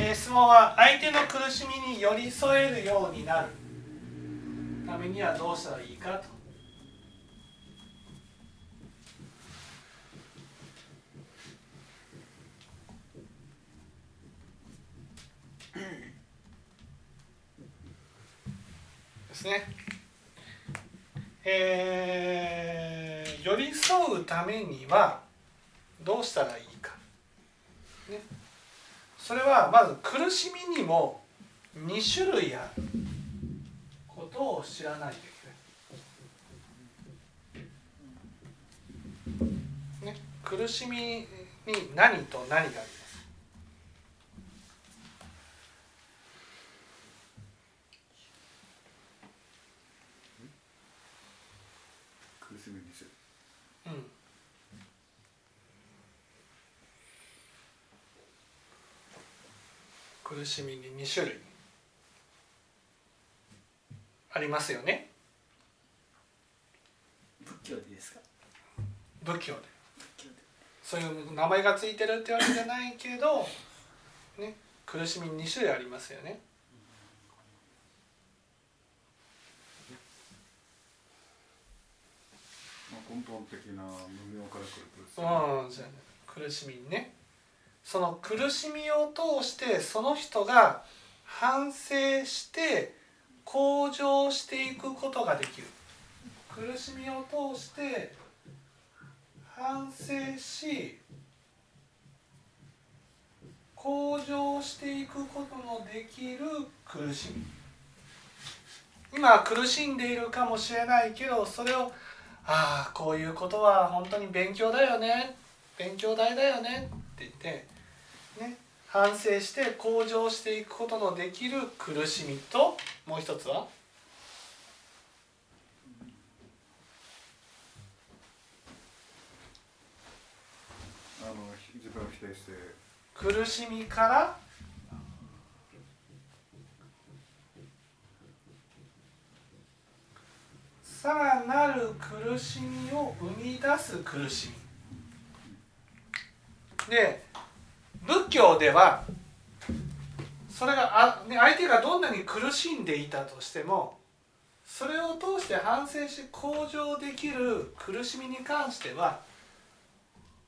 えー質問は相手の苦しみに寄り添えるようになるためにはどうしたらいいかとですね。えー寄り添うためにはどうしたらいいか。ね、それはまず苦しみにも2種類あることを知らないといけない。ね、苦しみに何と何があるます苦しみにするうん苦しみに2種類ありますよね。仏教でですか？仏教で。仏教で。そういう名前がついてるってわけじゃないけど、ね、苦しみ2種類ありますよね。まあ根本的な無明から来る苦しみ。うんそうやね。苦しみねその苦しみを通してその人が反省して向上していくことができる。苦しみを通して反省し向上していくことのできる苦しみ。今苦しんでいるかもしれないけどそれをああこういうことは本当に勉強だよね。勉強代だよね。って言ってね反省して向上していくことのできる苦しみともう一つは？苦しみから？さらなる苦しみを生み出す苦しみ。で仏教ではそれがあ、ね、相手がどんなに苦しんでいたとしてもそれを通して反省し向上できる苦しみに関しては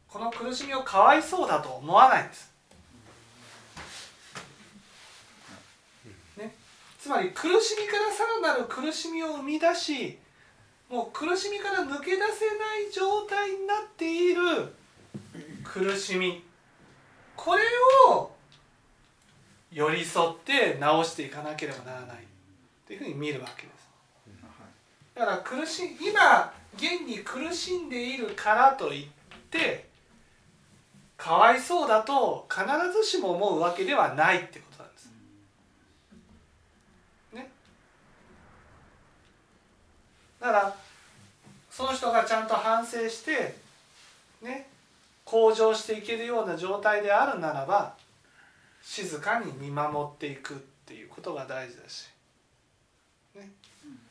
この苦しみをかわいそうだと思わないんです。ね、つまり苦しみからさらなる苦しみを生み出しもう苦しみから抜け出せない状態になっている苦しみこれを寄り添って直していかなければならないっていうふうに見るわけです。だから苦しい今現に苦しんでいるからといってかわいそうだと必ずしも思うわけではないってことなんです。ね。だからその人がちゃんと反省してね向上していけるような状態であるならば静かに見守っていくっていうことが大事だし。ね。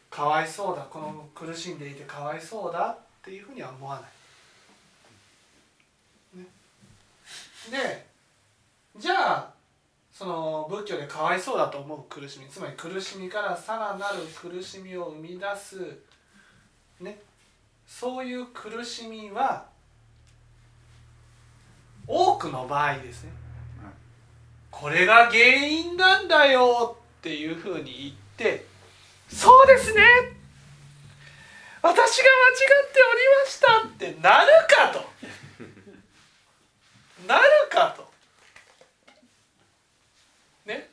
かわいそうだこの苦しんでいてかわいそうだっていうふうには思わない。ね、でじゃあその仏教でかわいそうだと思う苦しみつまり苦しみからさらなる苦しみを生み出すねそういう苦しみは多くの場合ですね。はい。これが原因なんだよっていうふうに言ってそうですね。私が間違っておりましたってなるかと。なるかと。ね。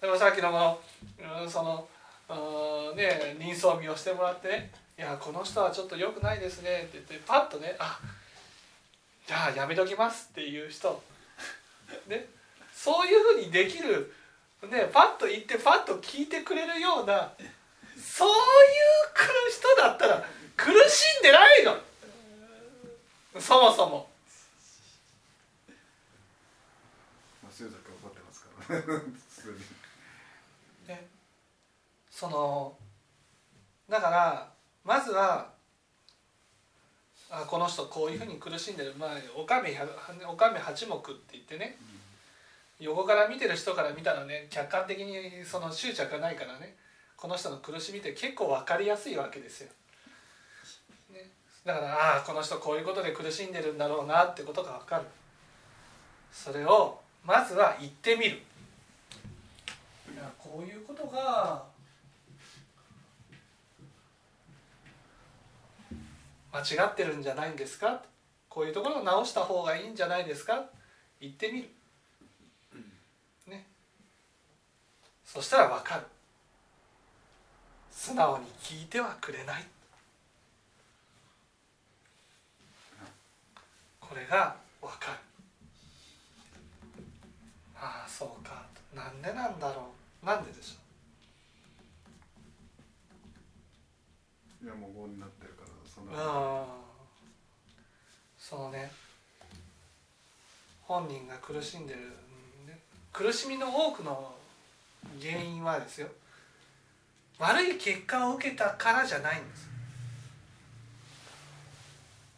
でもさっきのこのうんそのうんね人相見をしてもらってね「いやこの人はちょっと良くないですね」って言ってパッとね「あじゃあやめときます」っていう人。ね。そういうふうにできる。ねパッと言ってパッと聞いてくれるような。そういう人だったら苦しんでないの。そもそも。ね。そのだからまずはあこの人こういうふうに苦しんでるまあおかめおかめ八目って言ってね横から見てる人から見たらね客観的にその執着がないからねこの人の苦しみって結構分かりやすいわけですよ。ね、だからああこの人こういうことで苦しんでるんだろうなってことが分かる。それをまずは言ってみる。いやこういうことが間違ってるんじゃないんですか？こういうところを直した方がいいんじゃないですか？言ってみる。ね。そしたら分かる。素直に聞いてはくれない。これが分かる。ああそうかなんでなんだろうなんででしょいやもう5になってるからそんうなうんそのね本人が苦しんでる、ね、苦しみの多くの原因はですよ。悪い結果を受けたからじゃないんです。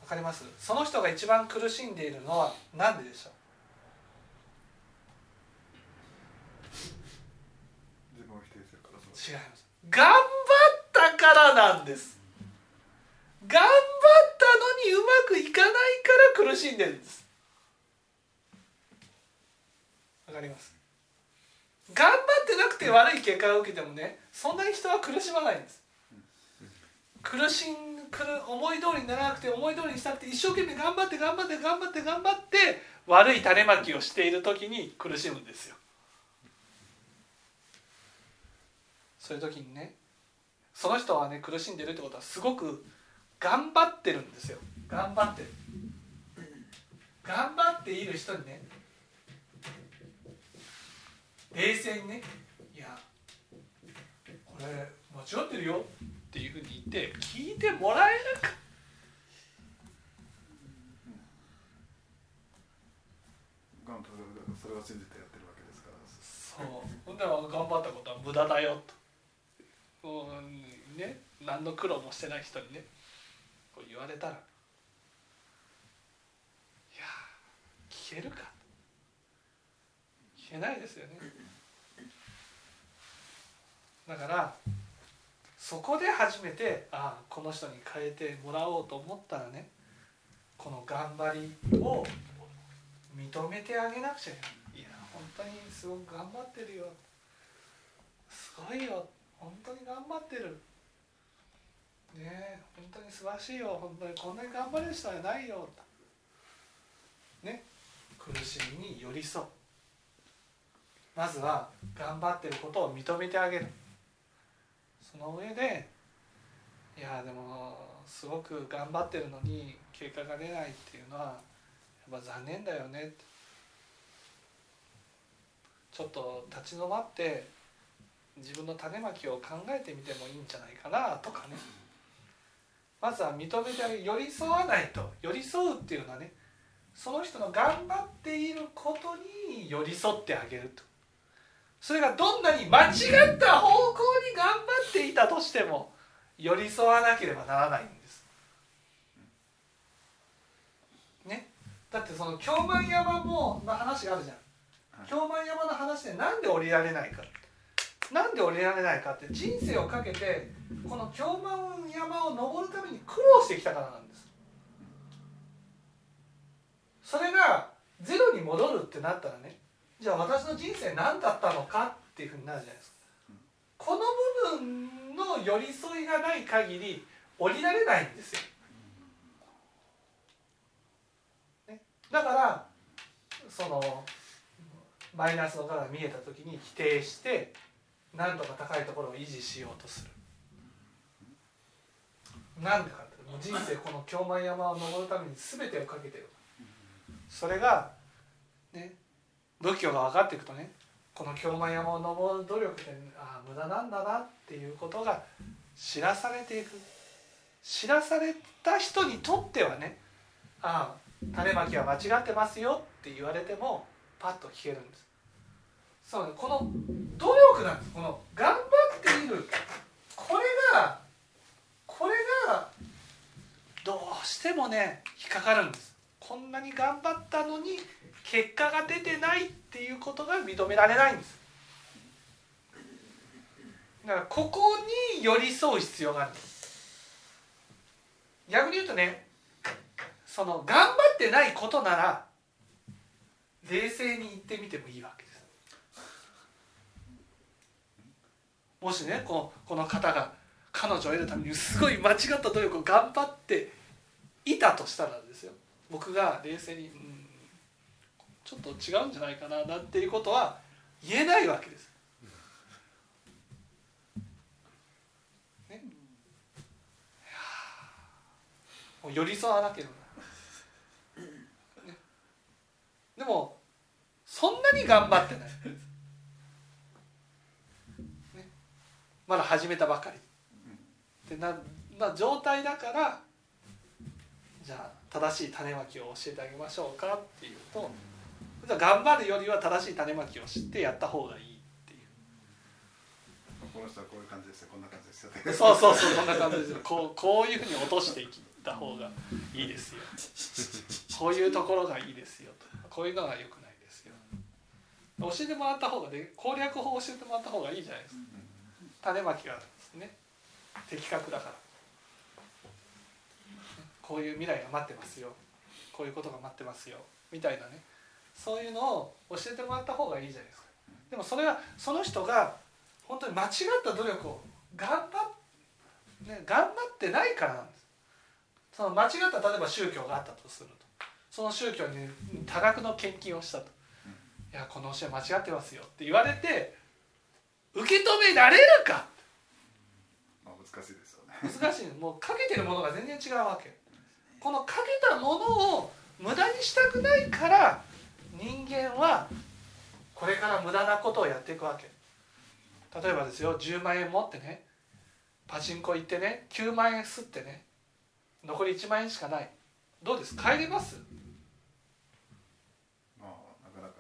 わかります？その人が一番苦しんでいるのは何ででしょう？自分を否定するからそう。違います。頑張ったからなんです。頑張ったのにうまくいかないから苦しんでるんですわかります。頑張ってなくて悪い結果を受けてもねそんなに人は苦しまないんです。苦しんくる思い通りにならなくて思い通りにしたくて一生懸命頑張って頑張って頑張って頑張って悪い種まきをしている時に苦しむんですよ。そういう時にねその人はね苦しんでるってことはすごく頑張ってるんですよ。頑張って。る頑張っている人にね冷静にね「いやこれ間違ってるよ」っていうふうに言って聞いてもらえるかそれを信じてやってるわけですから。そう。頑張ったことは無駄だよと。うんね何の苦労もしてない人にねこう言われたら。いや聞けるか聞けないですよね。だからそこで初めてああこの人に変えてもらおうと思ったらねこの頑張りを認めてあげなくちゃいけない。いや本当にすごく頑張ってるよ。すごいよ。本当に頑張ってる。ねえ本当に素晴らしいよ。本当にこんなに頑張れる人はないよ。ね苦しみに寄り添う。まずは頑張ってることを認めてあげる。その上でいやでもすごく頑張ってるのに結果が出ないっていうのはやっぱ残念だよね。ってちょっと立ち止まって自分の種まきを考えてみてもいいんじゃないかなとかね。まずは認めてあげる。寄り添わないと。寄り添うっていうのはねその人の頑張っていることに寄り添ってあげると。それがどんなに間違った方向に頑張っていたとしても寄り添わなければならないんです。ね？だってその京満山もの話があるじゃん。はい。京満山の話でなんで降りられないか。なんで降りられないかって人生をかけてこの京満山を登るために苦労してきたからなんです。それがゼロに戻るってなったらねじゃあ私の人生何だったのかっていうふうになるじゃないですか。この部分の寄り添いがない限り降りられないんですよ、ね、だからそのマイナスの側が見えた時に否定して何とか高いところを維持しようとする。なんでかってもう人生この京満山を登るために全てをかけてる。それがね仏教が分かっていくとねこの京満山を登る努力ってああ無駄なんだなっていうことが知らされていく。知らされた人にとってはねああ種まきは間違ってますよって言われてもパッと聞けるんです。そうねこの努力なんです。この頑張っている。これがこれがどうしてもね引っかかるんです。こんなに頑張ったのに結果が出てないっていうことが認められないんです。だからここに寄り添う必要があるんです。逆に言うとねその頑張ってないことなら冷静に言ってみてもいいわけです。もしねここの方が彼女を得るためにすごい間違った努力を頑張っていたとしたらですよ。僕が冷静に、うん、ちょっと違うんじゃないかななんていうことは言えないわけです。ね、もう寄り添わなければ、ね、でもそんなに頑張ってない、ね、まだ始めたばかり。ってなな状態だからじゃあ正しい種まきを教えてあげましょうかっていうとじゃあ頑張るよりは正しい種まきを知ってやった方がいいっていう。この人はこういう感じですよこんな感じですよ。そうそうそうこんな感じですよ。こうこういうふうに落としていった方がいいですよ。こういうところがいいですよと。こういうのが良くないですよ。教えてもらった方がね攻略法を教えてもらった方がいいじゃないですか。種まきがですね。的確だからこういう未来が待ってますよ。こういうことが待ってますよ。みたいなね。そういうのを教えてもらった方がいいじゃないですか。でもそれはその人が本当に間違った努力を頑張っ、ね、頑張ってないからなんです。その間違った例えば宗教があったとすると。その宗教に多額の献金をしたと「いやこの教え間違ってますよ」って言われて受け止められるか。難しいですよね。難しい。もうかけてるものが全然違うわけこのかけたものを無駄にしたくないから人間はこれから無駄なことをやっていくわけ。例えばですよ10万円持ってねパチンコ行ってね9万円すってね残り1万円しかない。どうです？帰れます？まあなかなか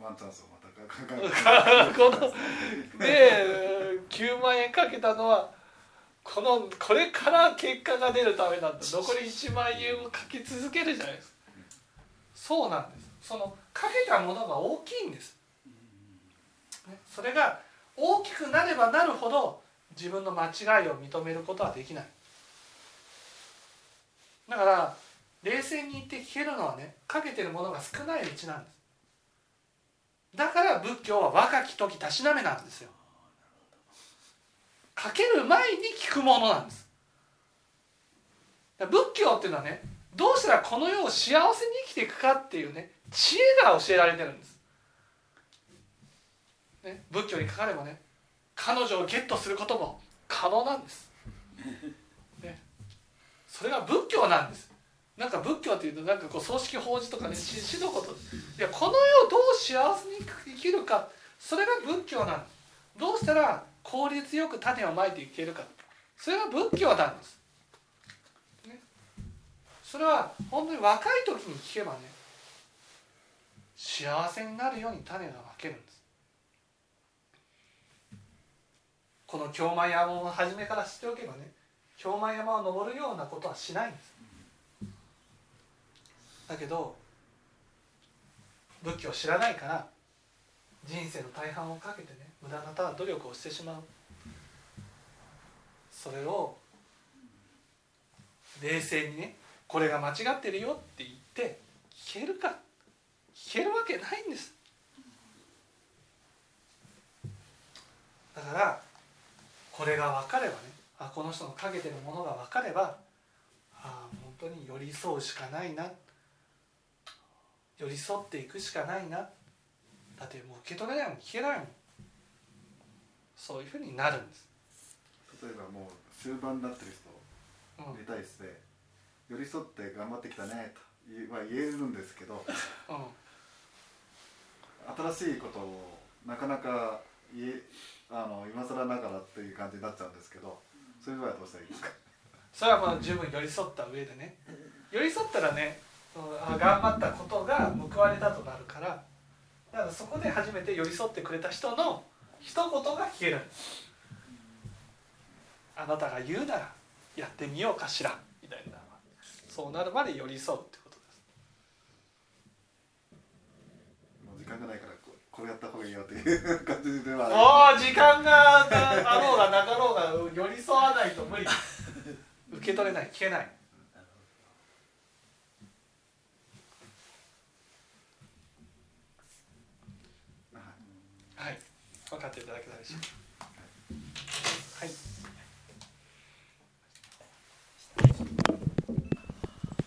ワンチャンスをまた こので9万円かけたのはこのこれから結果が出るためなんだ残り1万円をかけ続けるじゃないですか。そうなんです。そのかけたものが大きいんです、それが大きくなればなるほど自分の間違いを認めることはできない。だから冷静に言って聞けるのはねかけてるものが少ないうちなんです。だから仏教は若き時たしなめなんですよ。かける前に聞くものなんです。仏教っていうのはねどうしたらこの世を幸せに生きていくかっていうね知恵が教えられてるんです、ね、仏教にかかればね彼女をゲットすることも可能なんです、ね、それが仏教なんです。なんか仏教っていうとなんかこう葬式法事とかね死のこと。いやこの世をどう幸せに生きるかそれが仏教なんです。どうしたら効率よく種をまいていけるか。それが仏教なんです、ね、それは本当に若い時に聞けばね幸せになるように種がまけるんです。この京満山を初めから知っておけばね京満山を登るようなことはしないんです。だけど仏教を知らないから人生の大半をかけてね無駄な努力をしてしまう。それを冷静にねこれが間違ってるよって言って聞けるか聞けるわけないんです。だからこれが分かればねあこの人のかけてるものが分かればあ本当に寄り添うしかないな。寄り添っていくしかないな。だってもう受け取れないもん聞けないもん。そういうふうになるんです。例えばもう終盤になってる人に対して、寄り添って頑張ってきたねと言は言えるんですけど、うん、新しいことをなかなか言えあの今更ながらっていう感じになっちゃうんですけどそういう場合はどうしたらいいですか？それはまあ十分寄り添った上でね。寄り添ったらねあ頑張ったことが報われたとなるからだからそこで初めて寄り添ってくれた人の一言が聞ける。あなたが言うならやってみようかしら。みたいな。そうなるまで寄り添うってことです。もう時間がないからここれやった方がいいよっていう感じではおお時間があろうがなかろうが寄り添わないと無理。受け取れない聞けないなるはいはい分かっていただけたでしょうか。